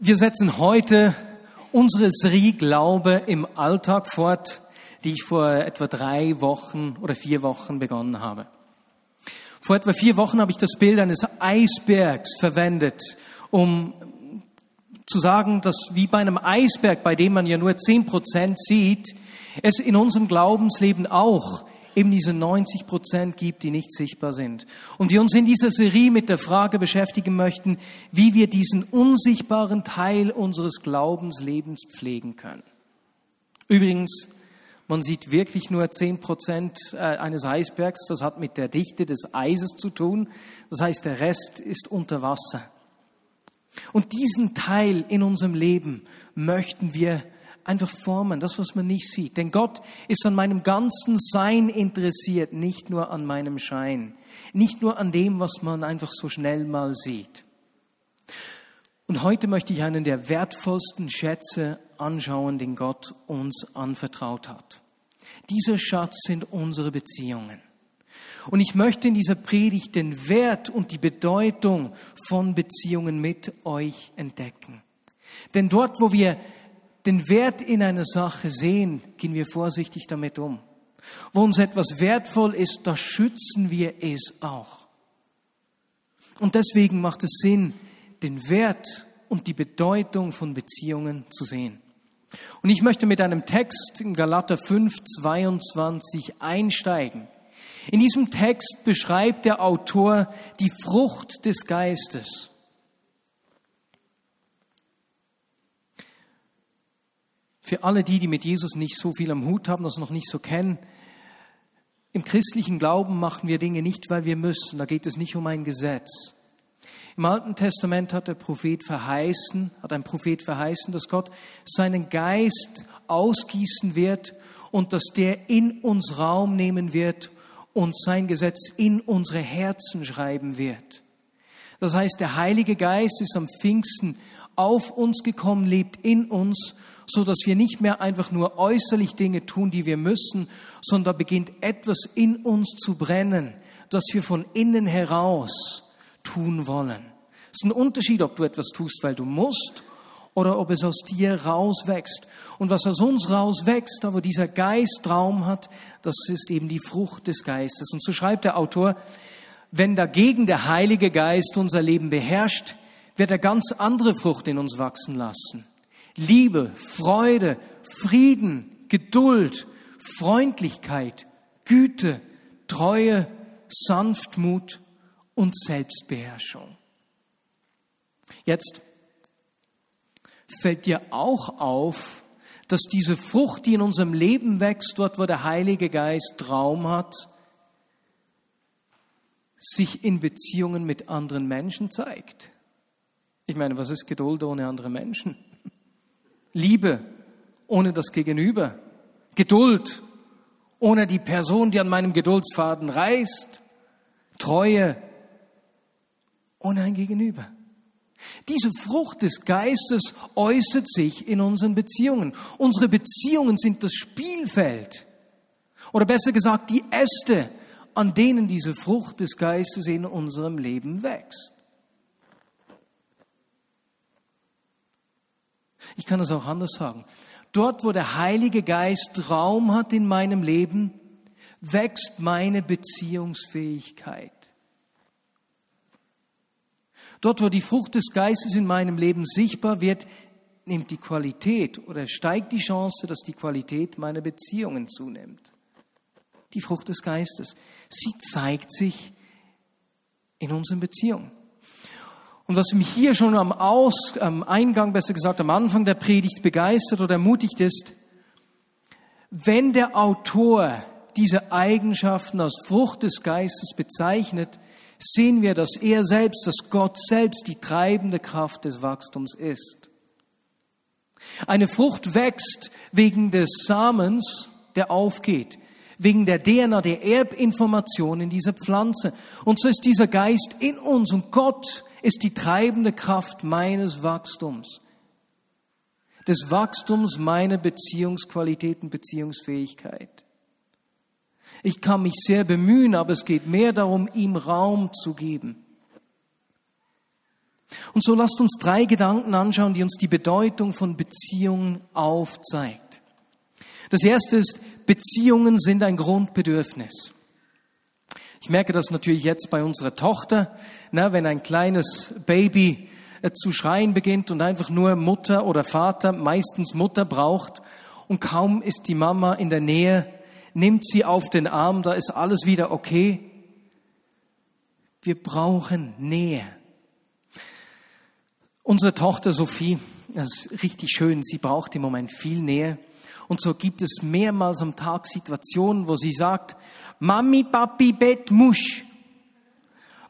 Wir setzen heute unsere Serie Glaube im Alltag fort, die ich vor etwa drei Wochen oder vier Wochen begonnen habe. Vor etwa vier Wochen habe ich das Bild eines Eisbergs verwendet, um zu sagen, dass wie bei einem Eisberg, bei dem man ja nur zehn Prozent sieht, es in unserem Glaubensleben auch eben diese 90 Prozent gibt, die nicht sichtbar sind. Und wir uns in dieser Serie mit der Frage beschäftigen möchten, wie wir diesen unsichtbaren Teil unseres Glaubenslebens pflegen können. Übrigens, man sieht wirklich nur 10 Prozent äh, eines Eisbergs. Das hat mit der Dichte des Eises zu tun. Das heißt, der Rest ist unter Wasser. Und diesen Teil in unserem Leben möchten wir einfach formen, das, was man nicht sieht. Denn Gott ist an meinem ganzen Sein interessiert, nicht nur an meinem Schein, nicht nur an dem, was man einfach so schnell mal sieht. Und heute möchte ich einen der wertvollsten Schätze anschauen, den Gott uns anvertraut hat. Dieser Schatz sind unsere Beziehungen. Und ich möchte in dieser Predigt den Wert und die Bedeutung von Beziehungen mit euch entdecken. Denn dort, wo wir den Wert in einer Sache sehen, gehen wir vorsichtig damit um. Wo uns etwas wertvoll ist, da schützen wir es auch. Und deswegen macht es Sinn, den Wert und die Bedeutung von Beziehungen zu sehen. Und ich möchte mit einem Text in Galater 5, 22 einsteigen. In diesem Text beschreibt der Autor die Frucht des Geistes. Für alle die, die mit Jesus nicht so viel am Hut haben, das noch nicht so kennen, im christlichen Glauben machen wir Dinge nicht, weil wir müssen. Da geht es nicht um ein Gesetz. Im Alten Testament hat der Prophet verheißen, hat ein Prophet verheißen, dass Gott seinen Geist ausgießen wird und dass der in uns Raum nehmen wird und sein Gesetz in unsere Herzen schreiben wird. Das heißt, der Heilige Geist ist am Pfingsten auf uns gekommen, lebt in uns so dass wir nicht mehr einfach nur äußerlich Dinge tun, die wir müssen, sondern da beginnt etwas in uns zu brennen, das wir von innen heraus tun wollen. Es ist ein Unterschied, ob du etwas tust, weil du musst oder ob es aus dir rauswächst. Und was aus uns rauswächst, wo dieser Geist Raum hat, das ist eben die Frucht des Geistes. Und so schreibt der Autor, wenn dagegen der Heilige Geist unser Leben beherrscht, wird er ganz andere Frucht in uns wachsen lassen. Liebe, Freude, Frieden, Geduld, Freundlichkeit, Güte, Treue, Sanftmut und Selbstbeherrschung. Jetzt fällt dir auch auf, dass diese Frucht, die in unserem Leben wächst, dort wo der Heilige Geist Raum hat, sich in Beziehungen mit anderen Menschen zeigt. Ich meine, was ist Geduld ohne andere Menschen? Liebe ohne das Gegenüber, Geduld ohne die Person, die an meinem Geduldsfaden reißt, Treue ohne ein Gegenüber. Diese Frucht des Geistes äußert sich in unseren Beziehungen. Unsere Beziehungen sind das Spielfeld oder besser gesagt die Äste, an denen diese Frucht des Geistes in unserem Leben wächst. Ich kann es auch anders sagen. Dort, wo der Heilige Geist Raum hat in meinem Leben, wächst meine Beziehungsfähigkeit. Dort, wo die Frucht des Geistes in meinem Leben sichtbar wird, nimmt die Qualität oder steigt die Chance, dass die Qualität meiner Beziehungen zunimmt. Die Frucht des Geistes. Sie zeigt sich in unseren Beziehungen. Und was mich hier schon am, Aus, am Eingang, besser gesagt am Anfang der Predigt begeistert oder ermutigt ist, wenn der Autor diese Eigenschaften als Frucht des Geistes bezeichnet, sehen wir, dass er selbst, dass Gott selbst die treibende Kraft des Wachstums ist. Eine Frucht wächst wegen des Samens, der aufgeht, wegen der DNA, der Erbinformation in dieser Pflanze. Und so ist dieser Geist in uns und Gott ist die treibende Kraft meines Wachstums, des Wachstums meiner Beziehungsqualität und Beziehungsfähigkeit. Ich kann mich sehr bemühen, aber es geht mehr darum, ihm Raum zu geben. Und so lasst uns drei Gedanken anschauen, die uns die Bedeutung von Beziehungen aufzeigt. Das erste ist, Beziehungen sind ein Grundbedürfnis. Ich merke das natürlich jetzt bei unserer Tochter, na, wenn ein kleines Baby äh, zu schreien beginnt und einfach nur Mutter oder Vater, meistens Mutter braucht und kaum ist die Mama in der Nähe, nimmt sie auf den Arm, da ist alles wieder okay. Wir brauchen Nähe. Unsere Tochter Sophie, das ist richtig schön, sie braucht im Moment viel Nähe. Und so gibt es mehrmals am Tag Situationen, wo sie sagt, Mami, Papi, Bett, Musch.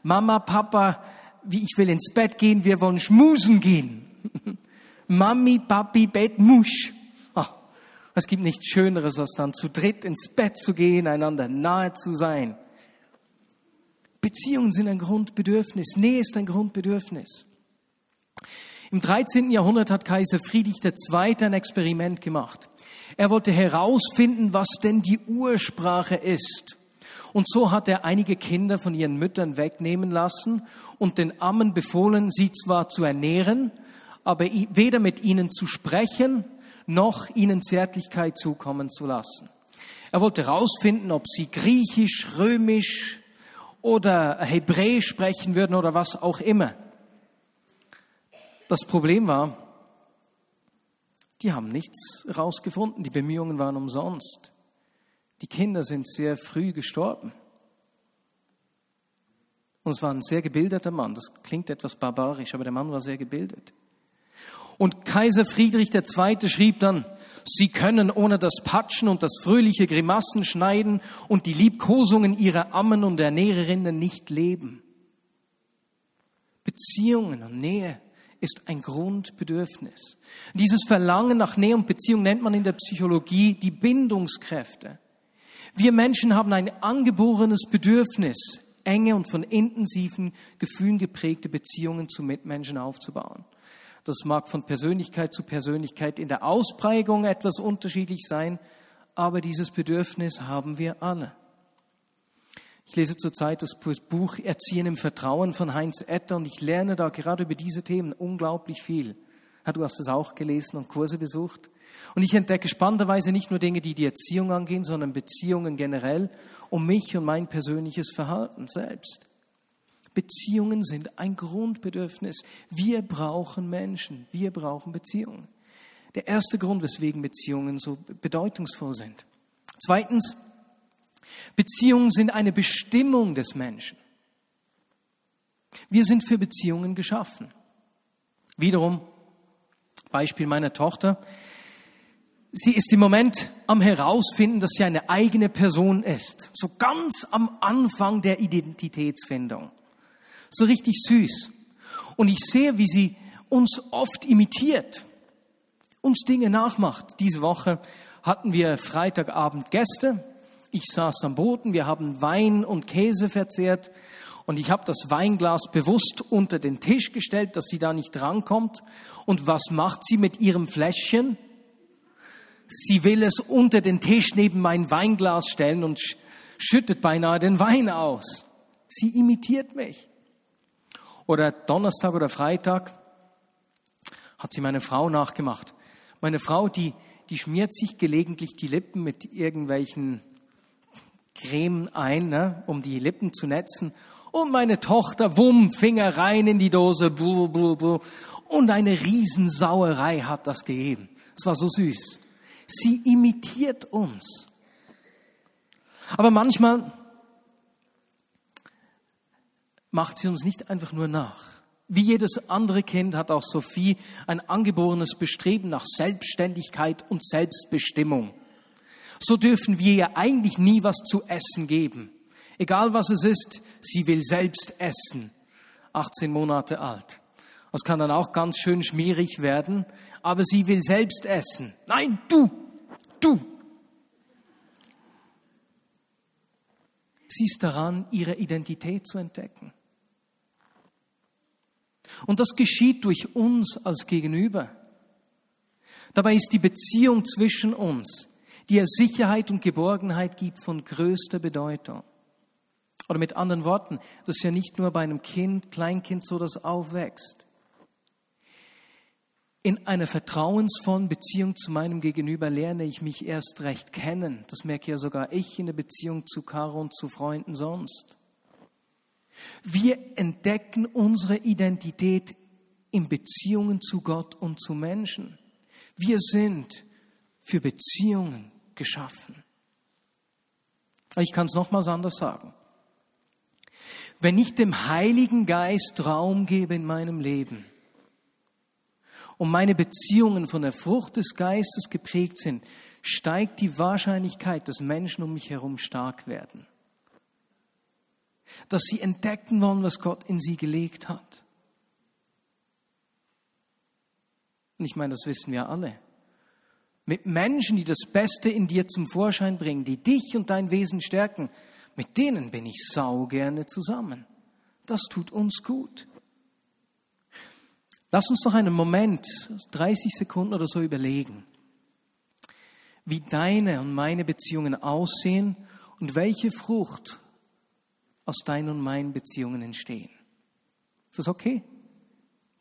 Mama, Papa, wie ich will ins Bett gehen, wir wollen schmusen gehen. Mami, Papi, Bett, Musch. Oh, es gibt nichts Schöneres, als dann zu dritt ins Bett zu gehen, einander nahe zu sein. Beziehungen sind ein Grundbedürfnis. Nähe ist ein Grundbedürfnis. Im 13. Jahrhundert hat Kaiser Friedrich II. ein Experiment gemacht. Er wollte herausfinden, was denn die Ursprache ist. Und so hat er einige Kinder von ihren Müttern wegnehmen lassen und den Ammen befohlen, sie zwar zu ernähren, aber weder mit ihnen zu sprechen, noch ihnen Zärtlichkeit zukommen zu lassen. Er wollte herausfinden, ob sie Griechisch, Römisch oder Hebräisch sprechen würden oder was auch immer. Das Problem war, die haben nichts rausgefunden, die Bemühungen waren umsonst. Die Kinder sind sehr früh gestorben. Und es war ein sehr gebildeter Mann. Das klingt etwas barbarisch, aber der Mann war sehr gebildet. Und Kaiser Friedrich II. schrieb dann, Sie können ohne das Patschen und das fröhliche Grimassen schneiden und die Liebkosungen ihrer Ammen und Ernährerinnen nicht leben. Beziehungen und Nähe ist ein Grundbedürfnis. Dieses Verlangen nach Nähe und Beziehung nennt man in der Psychologie die Bindungskräfte. Wir Menschen haben ein angeborenes Bedürfnis, enge und von intensiven Gefühlen geprägte Beziehungen zu Mitmenschen aufzubauen. Das mag von Persönlichkeit zu Persönlichkeit in der Ausprägung etwas unterschiedlich sein, aber dieses Bedürfnis haben wir alle. Ich lese zurzeit das Buch Erziehen im Vertrauen von Heinz Etter und ich lerne da gerade über diese Themen unglaublich viel. Du hast es auch gelesen und Kurse besucht. Und ich entdecke spannenderweise nicht nur Dinge, die die Erziehung angehen, sondern Beziehungen generell um mich und mein persönliches Verhalten selbst. Beziehungen sind ein Grundbedürfnis. Wir brauchen Menschen, wir brauchen Beziehungen. Der erste Grund, weswegen Beziehungen so bedeutungsvoll sind. Zweitens, Beziehungen sind eine Bestimmung des Menschen. Wir sind für Beziehungen geschaffen. Wiederum, Beispiel meiner Tochter. Sie ist im Moment am herausfinden, dass sie eine eigene Person ist. So ganz am Anfang der Identitätsfindung. So richtig süß. Und ich sehe, wie sie uns oft imitiert, uns Dinge nachmacht. Diese Woche hatten wir Freitagabend Gäste ich saß am Boden, wir haben Wein und Käse verzehrt und ich habe das Weinglas bewusst unter den Tisch gestellt, dass sie da nicht rankommt. Und was macht sie mit ihrem Fläschchen? Sie will es unter den Tisch neben mein Weinglas stellen und schüttet beinahe den Wein aus. Sie imitiert mich. Oder Donnerstag oder Freitag hat sie meine Frau nachgemacht. Meine Frau, die, die schmiert sich gelegentlich die Lippen mit irgendwelchen Creme ein, ne, um die Lippen zu netzen. Und meine Tochter, wumm, Finger rein in die Dose, blu, blu, blu. Und eine Riesensauerei hat das gegeben. Es war so süß. Sie imitiert uns. Aber manchmal macht sie uns nicht einfach nur nach. Wie jedes andere Kind hat auch Sophie ein angeborenes Bestreben nach Selbstständigkeit und Selbstbestimmung so dürfen wir ihr eigentlich nie was zu essen geben. Egal was es ist, sie will selbst essen. 18 Monate alt. Das kann dann auch ganz schön schmierig werden, aber sie will selbst essen. Nein, du, du. Sie ist daran, ihre Identität zu entdecken. Und das geschieht durch uns als Gegenüber. Dabei ist die Beziehung zwischen uns die er Sicherheit und Geborgenheit gibt von größter Bedeutung. Oder mit anderen Worten, das ist ja nicht nur bei einem Kind, Kleinkind so, das aufwächst. In einer vertrauensvollen Beziehung zu meinem Gegenüber lerne ich mich erst recht kennen. Das merke ja sogar ich in der Beziehung zu Caro und zu Freunden sonst. Wir entdecken unsere Identität in Beziehungen zu Gott und zu Menschen. Wir sind für Beziehungen geschaffen. Ich kann es nochmals anders sagen. Wenn ich dem Heiligen Geist Raum gebe in meinem Leben und meine Beziehungen von der Frucht des Geistes geprägt sind, steigt die Wahrscheinlichkeit, dass Menschen um mich herum stark werden. Dass sie entdecken wollen, was Gott in sie gelegt hat. Und ich meine, das wissen wir alle mit Menschen, die das Beste in dir zum Vorschein bringen, die dich und dein Wesen stärken, mit denen bin ich sau gerne zusammen. Das tut uns gut. Lass uns noch einen Moment, 30 Sekunden oder so überlegen, wie deine und meine Beziehungen aussehen und welche Frucht aus deinen und meinen Beziehungen entstehen. Ist das okay?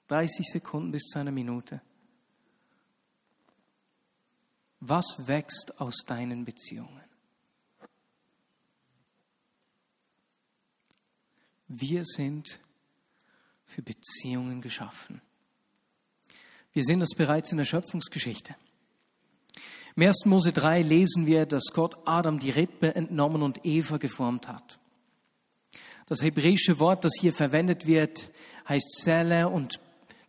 30 Sekunden bis zu einer Minute. Was wächst aus deinen Beziehungen? Wir sind für Beziehungen geschaffen. Wir sehen das bereits in der Schöpfungsgeschichte. Im 1. Mose 3 lesen wir, dass Gott Adam die Rippe entnommen und Eva geformt hat. Das hebräische Wort, das hier verwendet wird, heißt Zelle und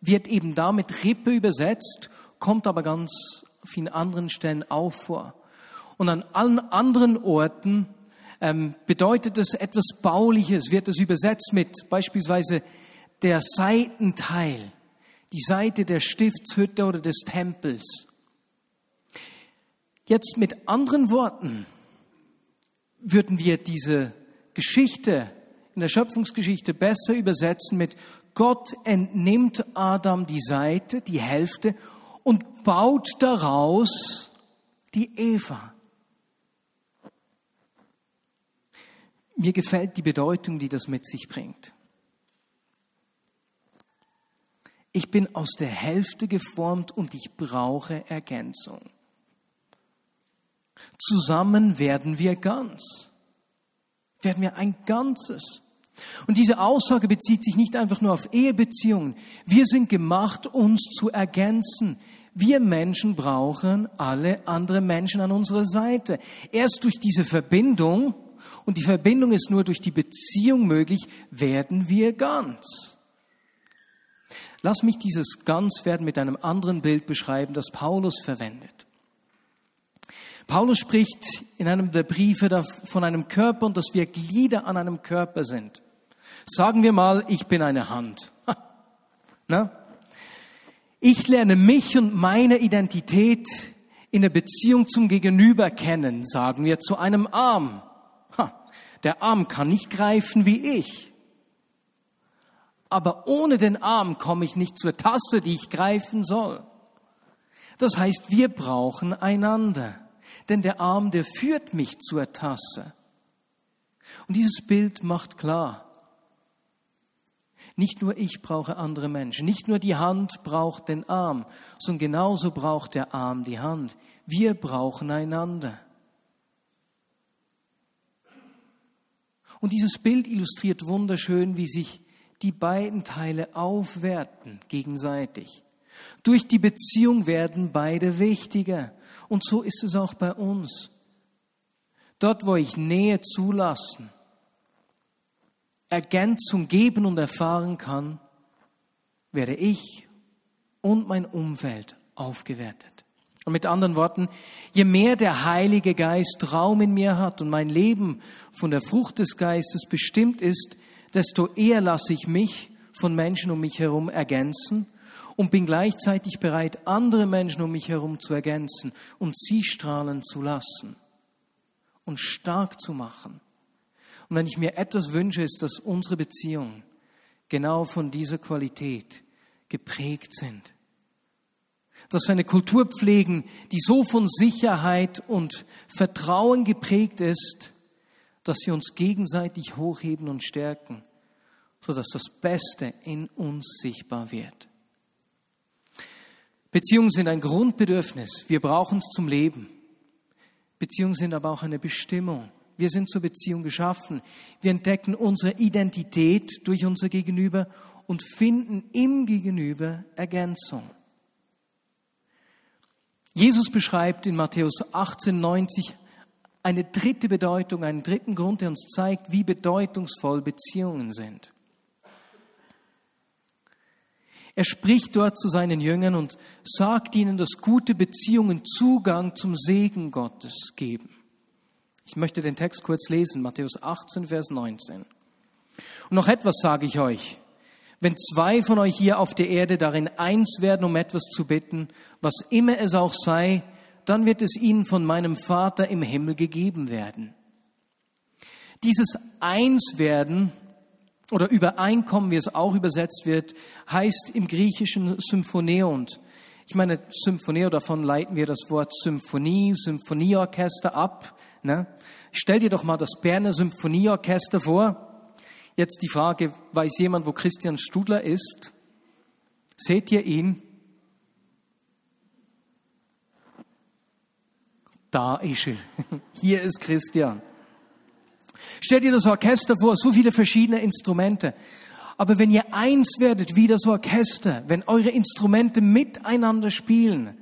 wird eben damit Rippe übersetzt, kommt aber ganz vielen anderen Stellen auch vor. Und an allen anderen Orten ähm, bedeutet es etwas Bauliches, wird es übersetzt mit beispielsweise der Seitenteil, die Seite der Stiftshütte oder des Tempels. Jetzt mit anderen Worten würden wir diese Geschichte in der Schöpfungsgeschichte besser übersetzen mit Gott entnimmt Adam die Seite, die Hälfte und baut daraus die Eva. Mir gefällt die Bedeutung, die das mit sich bringt. Ich bin aus der Hälfte geformt und ich brauche Ergänzung. Zusammen werden wir ganz. Werden wir ein Ganzes. Und diese Aussage bezieht sich nicht einfach nur auf Ehebeziehungen. Wir sind gemacht, uns zu ergänzen. Wir Menschen brauchen alle anderen Menschen an unserer Seite. Erst durch diese Verbindung, und die Verbindung ist nur durch die Beziehung möglich, werden wir ganz. Lass mich dieses Ganzwerden mit einem anderen Bild beschreiben, das Paulus verwendet. Paulus spricht in einem der Briefe von einem Körper und dass wir Glieder an einem Körper sind. Sagen wir mal, ich bin eine Hand. Na? Ich lerne mich und meine Identität in der Beziehung zum Gegenüber kennen, sagen wir zu einem Arm. Ha, der Arm kann nicht greifen wie ich. Aber ohne den Arm komme ich nicht zur Tasse, die ich greifen soll. Das heißt, wir brauchen einander. Denn der Arm, der führt mich zur Tasse. Und dieses Bild macht klar, nicht nur ich brauche andere Menschen, nicht nur die Hand braucht den Arm, sondern genauso braucht der Arm die Hand. Wir brauchen einander. Und dieses Bild illustriert wunderschön, wie sich die beiden Teile aufwerten gegenseitig. Durch die Beziehung werden beide wichtiger. Und so ist es auch bei uns. Dort, wo ich Nähe zulassen, Ergänzung geben und erfahren kann, werde ich und mein Umfeld aufgewertet. Und mit anderen Worten, je mehr der Heilige Geist Raum in mir hat und mein Leben von der Frucht des Geistes bestimmt ist, desto eher lasse ich mich von Menschen um mich herum ergänzen und bin gleichzeitig bereit, andere Menschen um mich herum zu ergänzen und sie strahlen zu lassen und stark zu machen und wenn ich mir etwas wünsche, ist, dass unsere Beziehungen genau von dieser Qualität geprägt sind. Dass wir eine Kultur pflegen, die so von Sicherheit und Vertrauen geprägt ist, dass sie uns gegenseitig hochheben und stärken, sodass das Beste in uns sichtbar wird. Beziehungen sind ein Grundbedürfnis. Wir brauchen es zum Leben. Beziehungen sind aber auch eine Bestimmung. Wir sind zur Beziehung geschaffen. Wir entdecken unsere Identität durch unser Gegenüber und finden im Gegenüber Ergänzung. Jesus beschreibt in Matthäus 18, 90 eine dritte Bedeutung, einen dritten Grund, der uns zeigt, wie bedeutungsvoll Beziehungen sind. Er spricht dort zu seinen Jüngern und sagt ihnen, dass gute Beziehungen Zugang zum Segen Gottes geben. Ich möchte den Text kurz lesen, Matthäus 18, Vers 19. Und noch etwas sage ich euch. Wenn zwei von euch hier auf der Erde darin eins werden, um etwas zu bitten, was immer es auch sei, dann wird es ihnen von meinem Vater im Himmel gegeben werden. Dieses Einswerden oder Übereinkommen, wie es auch übersetzt wird, heißt im Griechischen Symphoneont. Ich meine, Symphoneo, davon leiten wir das Wort Symphonie, Symphonieorchester ab. Ne? Stell dir doch mal das Berner Symphonieorchester vor. Jetzt die Frage, weiß jemand, wo Christian Studler ist? Seht ihr ihn? Da ist er. Hier ist Christian. Stell dir das Orchester vor, so viele verschiedene Instrumente. Aber wenn ihr eins werdet wie das Orchester, wenn eure Instrumente miteinander spielen,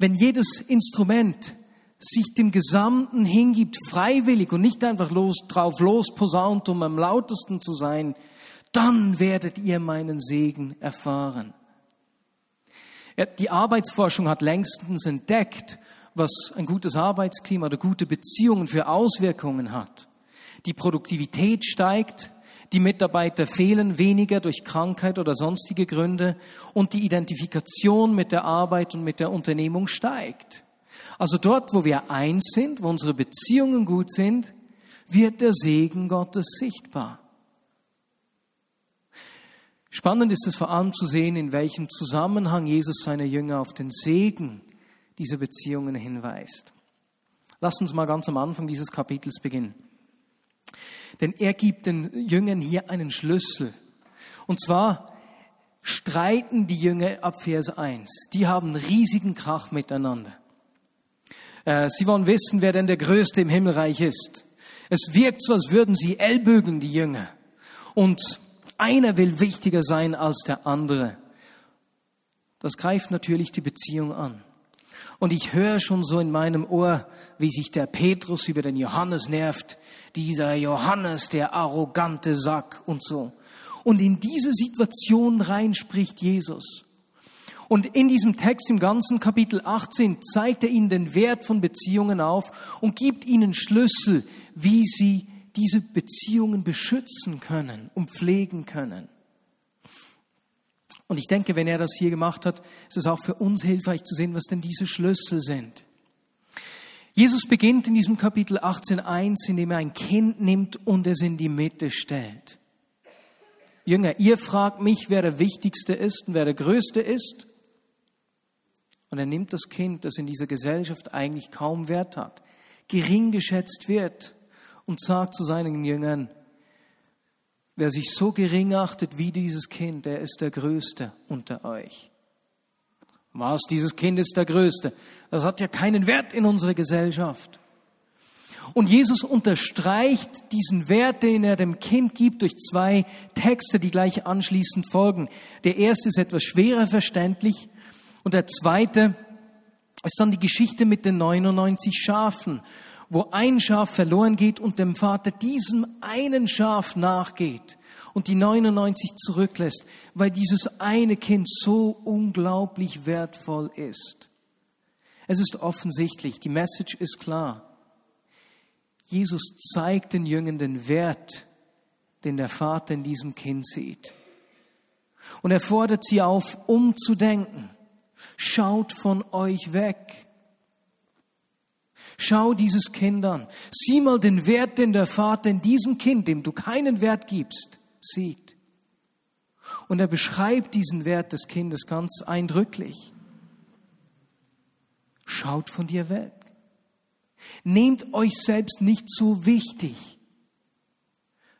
wenn jedes Instrument sich dem Gesamten hingibt, freiwillig und nicht einfach los, drauf los posaunt, um am lautesten zu sein, dann werdet ihr meinen Segen erfahren. Die Arbeitsforschung hat längstens entdeckt, was ein gutes Arbeitsklima oder gute Beziehungen für Auswirkungen hat. Die Produktivität steigt, die Mitarbeiter fehlen weniger durch Krankheit oder sonstige Gründe und die Identifikation mit der Arbeit und mit der Unternehmung steigt. Also dort, wo wir eins sind, wo unsere Beziehungen gut sind, wird der Segen Gottes sichtbar. Spannend ist es vor allem zu sehen, in welchem Zusammenhang Jesus seine Jünger auf den Segen dieser Beziehungen hinweist. Lass uns mal ganz am Anfang dieses Kapitels beginnen. Denn er gibt den Jüngern hier einen Schlüssel. Und zwar streiten die Jünger ab Vers 1. Die haben riesigen Krach miteinander. Äh, sie wollen wissen, wer denn der Größte im Himmelreich ist. Es wirkt so, als würden sie ellbögen, die Jünger. Und einer will wichtiger sein als der andere. Das greift natürlich die Beziehung an. Und ich höre schon so in meinem Ohr, wie sich der Petrus über den Johannes nervt. Dieser Johannes, der arrogante Sack und so. Und in diese Situation rein spricht Jesus. Und in diesem Text im ganzen Kapitel 18 zeigt er ihnen den Wert von Beziehungen auf und gibt ihnen Schlüssel, wie sie diese Beziehungen beschützen können und pflegen können. Und ich denke, wenn er das hier gemacht hat, ist es auch für uns hilfreich zu sehen, was denn diese Schlüssel sind. Jesus beginnt in diesem Kapitel 18.1, indem er ein Kind nimmt und es in die Mitte stellt. Jünger, ihr fragt mich, wer der Wichtigste ist und wer der Größte ist. Und er nimmt das Kind, das in dieser Gesellschaft eigentlich kaum Wert hat, gering geschätzt wird, und sagt zu seinen Jüngern, wer sich so gering achtet wie dieses Kind, der ist der Größte unter euch. Was, dieses Kind ist der Größte? Das hat ja keinen Wert in unserer Gesellschaft. Und Jesus unterstreicht diesen Wert, den er dem Kind gibt, durch zwei Texte, die gleich anschließend folgen. Der erste ist etwas schwerer verständlich und der zweite ist dann die Geschichte mit den 99 Schafen wo ein Schaf verloren geht und dem Vater diesem einen Schaf nachgeht und die 99 zurücklässt, weil dieses eine Kind so unglaublich wertvoll ist. Es ist offensichtlich, die Message ist klar. Jesus zeigt den Jüngern den Wert, den der Vater in diesem Kind sieht. Und er fordert sie auf, umzudenken. Schaut von euch weg. Schau dieses Kind an. Sieh mal den Wert, den der Vater in diesem Kind, dem du keinen Wert gibst, sieht. Und er beschreibt diesen Wert des Kindes ganz eindrücklich. Schaut von dir weg. Nehmt euch selbst nicht so wichtig.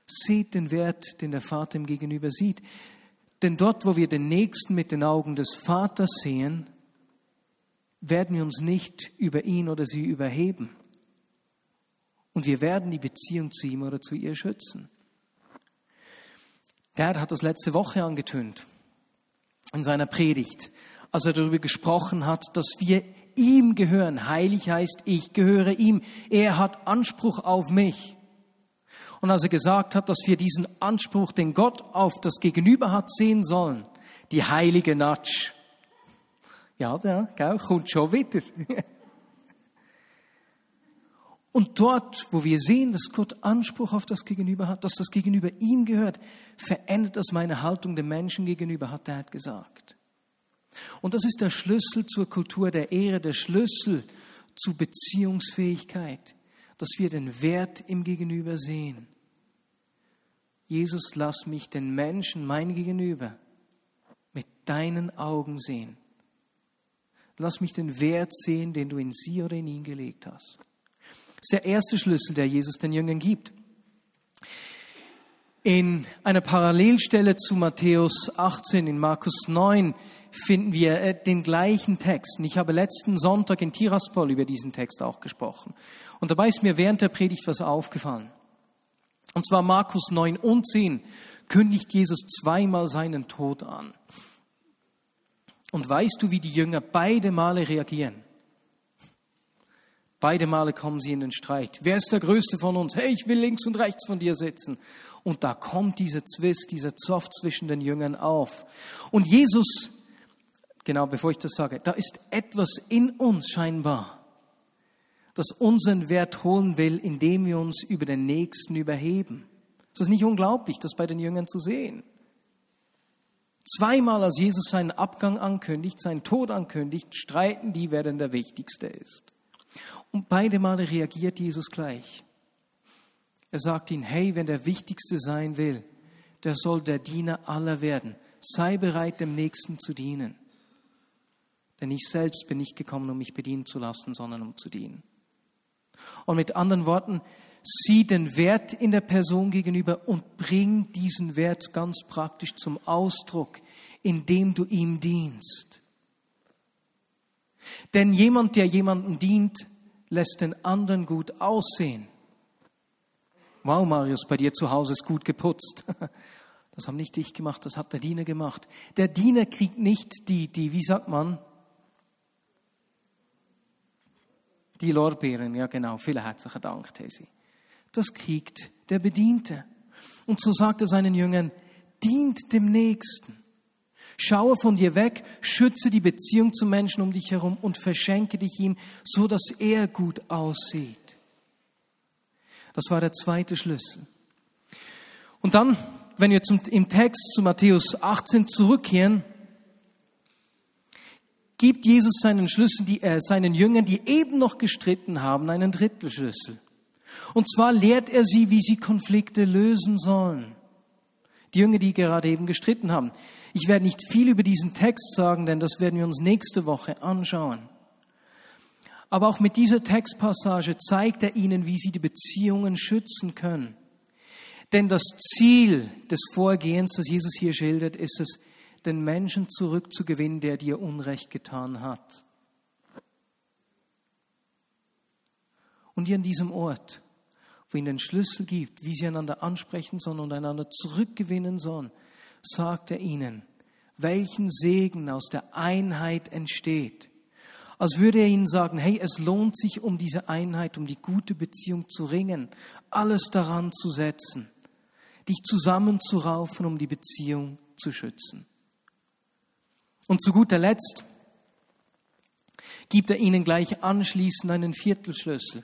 Seht den Wert, den der Vater ihm gegenüber sieht. Denn dort, wo wir den Nächsten mit den Augen des Vaters sehen, werden wir uns nicht über ihn oder sie überheben. Und wir werden die Beziehung zu ihm oder zu ihr schützen. Gerd hat das letzte Woche angetönt in seiner Predigt, als er darüber gesprochen hat, dass wir ihm gehören. Heilig heißt, ich gehöre ihm. Er hat Anspruch auf mich. Und als er gesagt hat, dass wir diesen Anspruch, den Gott auf das Gegenüber hat, sehen sollen, die heilige Natsch. Ja, der gell, kommt schon wieder. Und dort, wo wir sehen, dass Gott Anspruch auf das Gegenüber hat, dass das Gegenüber ihm gehört, verändert das meine Haltung dem Menschen gegenüber, hat er gesagt. Und das ist der Schlüssel zur Kultur der Ehre, der Schlüssel zu Beziehungsfähigkeit, dass wir den Wert im Gegenüber sehen. Jesus, lass mich den Menschen, mein Gegenüber, mit deinen Augen sehen. Lass mich den Wert sehen, den du in sie oder in ihn gelegt hast. Das ist der erste Schlüssel, der Jesus den Jüngern gibt. In einer Parallelstelle zu Matthäus 18, in Markus 9, finden wir äh, den gleichen Text. Und ich habe letzten Sonntag in Tiraspol über diesen Text auch gesprochen. Und dabei ist mir während der Predigt was aufgefallen. Und zwar Markus 9 und 10 kündigt Jesus zweimal seinen Tod an. Und weißt du, wie die Jünger beide Male reagieren? Beide Male kommen sie in den Streit. Wer ist der Größte von uns? Hey, ich will links und rechts von dir sitzen. Und da kommt dieser Zwist, dieser Zoff zwischen den Jüngern auf. Und Jesus, genau bevor ich das sage, da ist etwas in uns scheinbar, das unseren Wert holen will, indem wir uns über den Nächsten überheben. Es ist nicht unglaublich, das bei den Jüngern zu sehen. Zweimal, als Jesus seinen Abgang ankündigt, seinen Tod ankündigt, streiten die, wer denn der Wichtigste ist. Und beide Male reagiert Jesus gleich. Er sagt ihnen, hey, wenn der Wichtigste sein will, der soll der Diener aller werden. Sei bereit, dem Nächsten zu dienen. Denn ich selbst bin nicht gekommen, um mich bedienen zu lassen, sondern um zu dienen. Und mit anderen Worten, sieh den Wert in der Person gegenüber und bring diesen Wert ganz praktisch zum Ausdruck, indem du ihm dienst. Denn jemand, der jemandem dient, lässt den anderen gut aussehen. Wow, Marius, bei dir zu Hause ist gut geputzt. Das haben nicht ich gemacht, das hat der Diener gemacht. Der Diener kriegt nicht die, die, wie sagt man, die Lorbeeren, ja genau, vielen herzlichen Dank, Tesi. Das kriegt der Bediente. Und so sagt er seinen Jüngern, dient dem Nächsten. Schaue von dir weg, schütze die Beziehung zum Menschen um dich herum und verschenke dich ihm, so dass er gut aussieht. Das war der zweite Schlüssel. Und dann, wenn wir zum, im Text zu Matthäus 18 zurückkehren, gibt Jesus seinen Schlüssel, die, äh, seinen Jüngern, die eben noch gestritten haben, einen dritten Schlüssel. Und zwar lehrt er sie, wie sie Konflikte lösen sollen. Die Jünger, die gerade eben gestritten haben. Ich werde nicht viel über diesen Text sagen, denn das werden wir uns nächste Woche anschauen. Aber auch mit dieser Textpassage zeigt er ihnen, wie sie die Beziehungen schützen können. Denn das Ziel des Vorgehens, das Jesus hier schildert, ist es, den Menschen zurückzugewinnen, der dir Unrecht getan hat. Und hier an diesem Ort, wo ihnen den Schlüssel gibt, wie sie einander ansprechen sollen und einander zurückgewinnen sollen, sagt er ihnen, welchen Segen aus der Einheit entsteht. Als würde er ihnen sagen, hey, es lohnt sich, um diese Einheit, um die gute Beziehung zu ringen, alles daran zu setzen, dich zusammenzuraufen, um die Beziehung zu schützen. Und zu guter Letzt gibt er ihnen gleich anschließend einen Viertelschlüssel.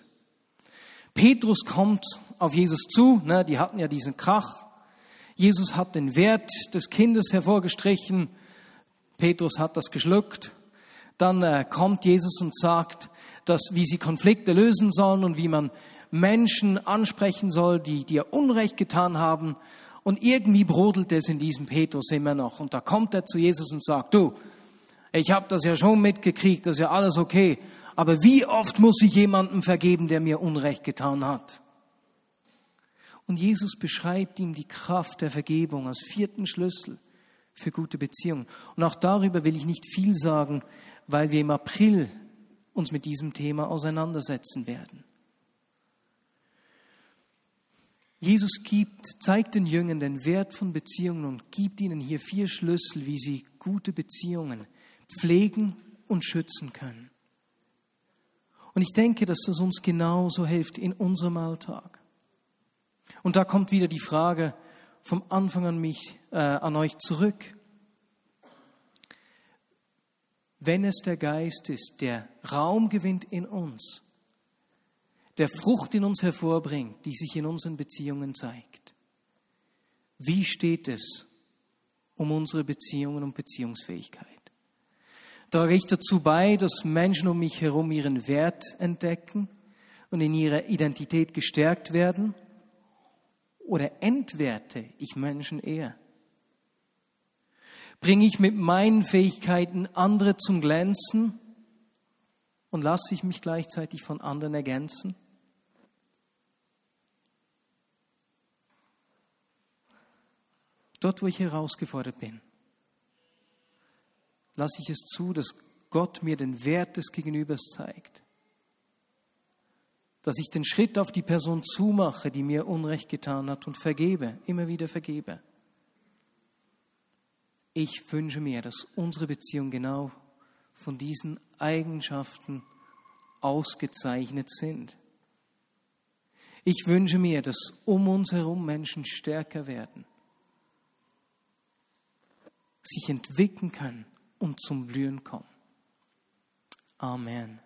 Petrus kommt auf Jesus zu, ne, die hatten ja diesen Krach, Jesus hat den Wert des Kindes hervorgestrichen. Petrus hat das geschluckt. Dann äh, kommt Jesus und sagt, dass, wie sie Konflikte lösen sollen und wie man Menschen ansprechen soll, die dir Unrecht getan haben. Und irgendwie brodelt es in diesem Petrus immer noch. Und da kommt er zu Jesus und sagt, du, ich habe das ja schon mitgekriegt, das ist ja alles okay. Aber wie oft muss ich jemandem vergeben, der mir Unrecht getan hat? Und Jesus beschreibt ihm die Kraft der Vergebung als vierten Schlüssel für gute Beziehungen. Und auch darüber will ich nicht viel sagen, weil wir im April uns mit diesem Thema auseinandersetzen werden. Jesus gibt, zeigt den Jüngern den Wert von Beziehungen und gibt ihnen hier vier Schlüssel, wie sie gute Beziehungen pflegen und schützen können. Und ich denke, dass das uns genauso hilft in unserem Alltag. Und da kommt wieder die Frage vom Anfang an mich, äh, an euch zurück. Wenn es der Geist ist, der Raum gewinnt in uns, der Frucht in uns hervorbringt, die sich in unseren Beziehungen zeigt. Wie steht es um unsere Beziehungen und Beziehungsfähigkeit? Trage ich dazu bei, dass Menschen um mich herum ihren Wert entdecken und in ihrer Identität gestärkt werden? Oder entwerte ich Menschen eher? Bringe ich mit meinen Fähigkeiten andere zum Glänzen und lasse ich mich gleichzeitig von anderen ergänzen? Dort, wo ich herausgefordert bin, lasse ich es zu, dass Gott mir den Wert des Gegenübers zeigt. Dass ich den Schritt auf die Person zumache, die mir Unrecht getan hat und vergebe, immer wieder vergebe. Ich wünsche mir, dass unsere Beziehungen genau von diesen Eigenschaften ausgezeichnet sind. Ich wünsche mir, dass um uns herum Menschen stärker werden sich entwickeln können und zum Blühen kommen. Amen.